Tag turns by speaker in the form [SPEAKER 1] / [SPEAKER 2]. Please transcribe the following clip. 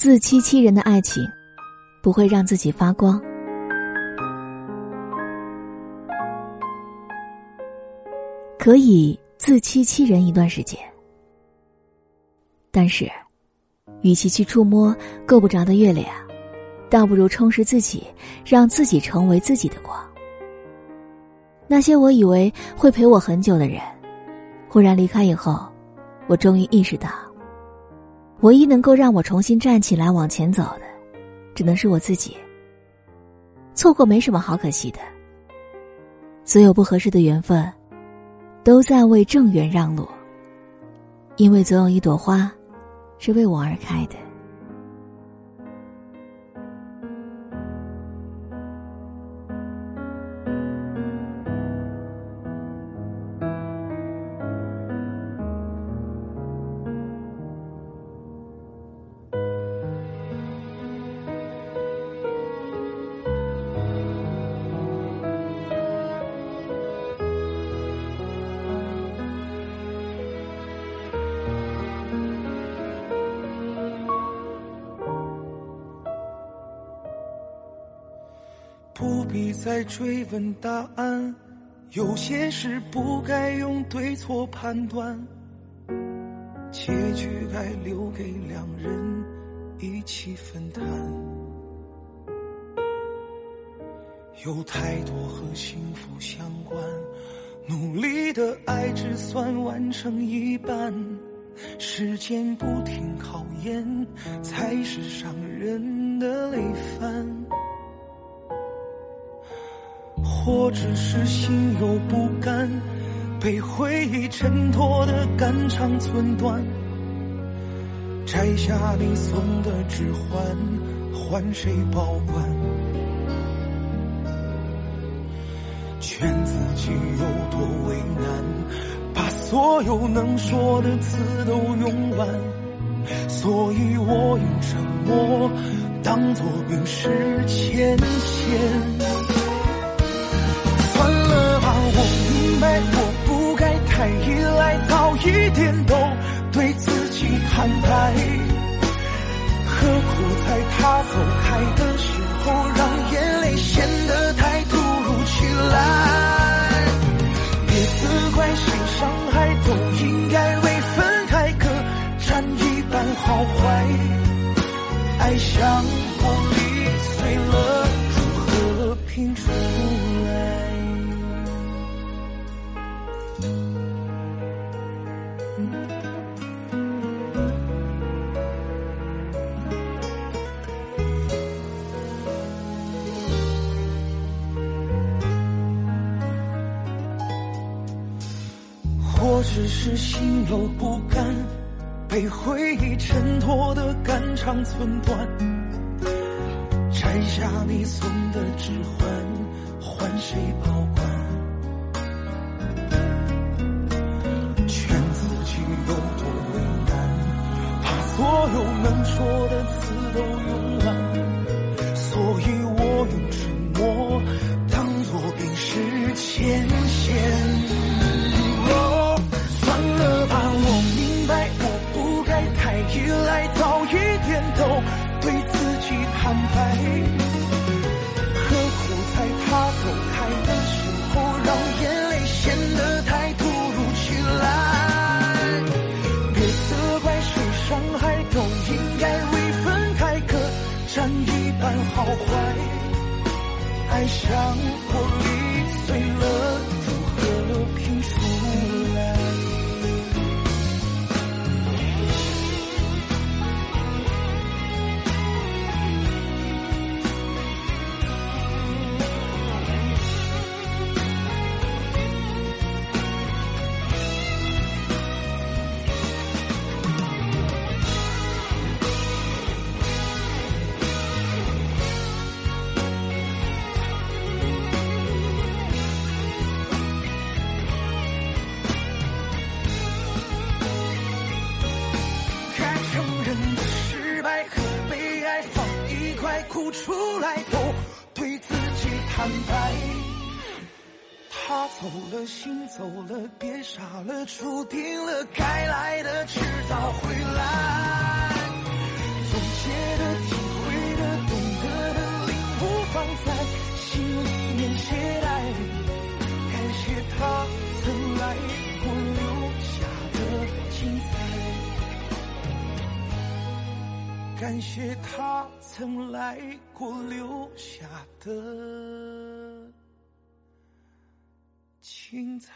[SPEAKER 1] 自欺欺人的爱情，不会让自己发光。可以自欺欺人一段时间，但是，与其去触摸够不着的月亮，倒不如充实自己，让自己成为自己的光。那些我以为会陪我很久的人，忽然离开以后，我终于意识到，唯一能够让我重新站起来往前走的，只能是我自己。错过没什么好可惜的，所有不合适的缘分。都在为正缘让路，因为总有一朵花，是为我而开的。
[SPEAKER 2] 必再追问答案，有些事不该用对错判断，结局该留给两人一起分担。有太多和幸福相关，努力的爱只算完成一半，时间不停考验，才是伤人的累犯。或只是心有不甘，被回忆衬托的肝肠寸断。摘下你送的指环，换谁保管？劝自己有多为难，把所有能说的词都用完。所以我用沉默当作冰释前嫌。我不该太依赖，早一点都对自己坦白。何苦在他走开的时候，让眼泪显得太突如其来？别责怪谁伤害，都应该为分开各占一半好坏。爱像玻璃碎了，如何拼出？或只是心有不甘，被回忆衬托的肝肠寸断。摘下你送的指环，换谁保管？所有能说的词都用完，所以我用沉默当作冰释前嫌。好坏。爱像玻璃碎了，不出来都对自己坦白，他走了，心走了，别傻了，注定了该来的迟早会来，总结的、体会的、懂得的，领悟放在心里面携带，感谢他曾来过，留下的精彩，感谢他。曾来过，留下的精彩。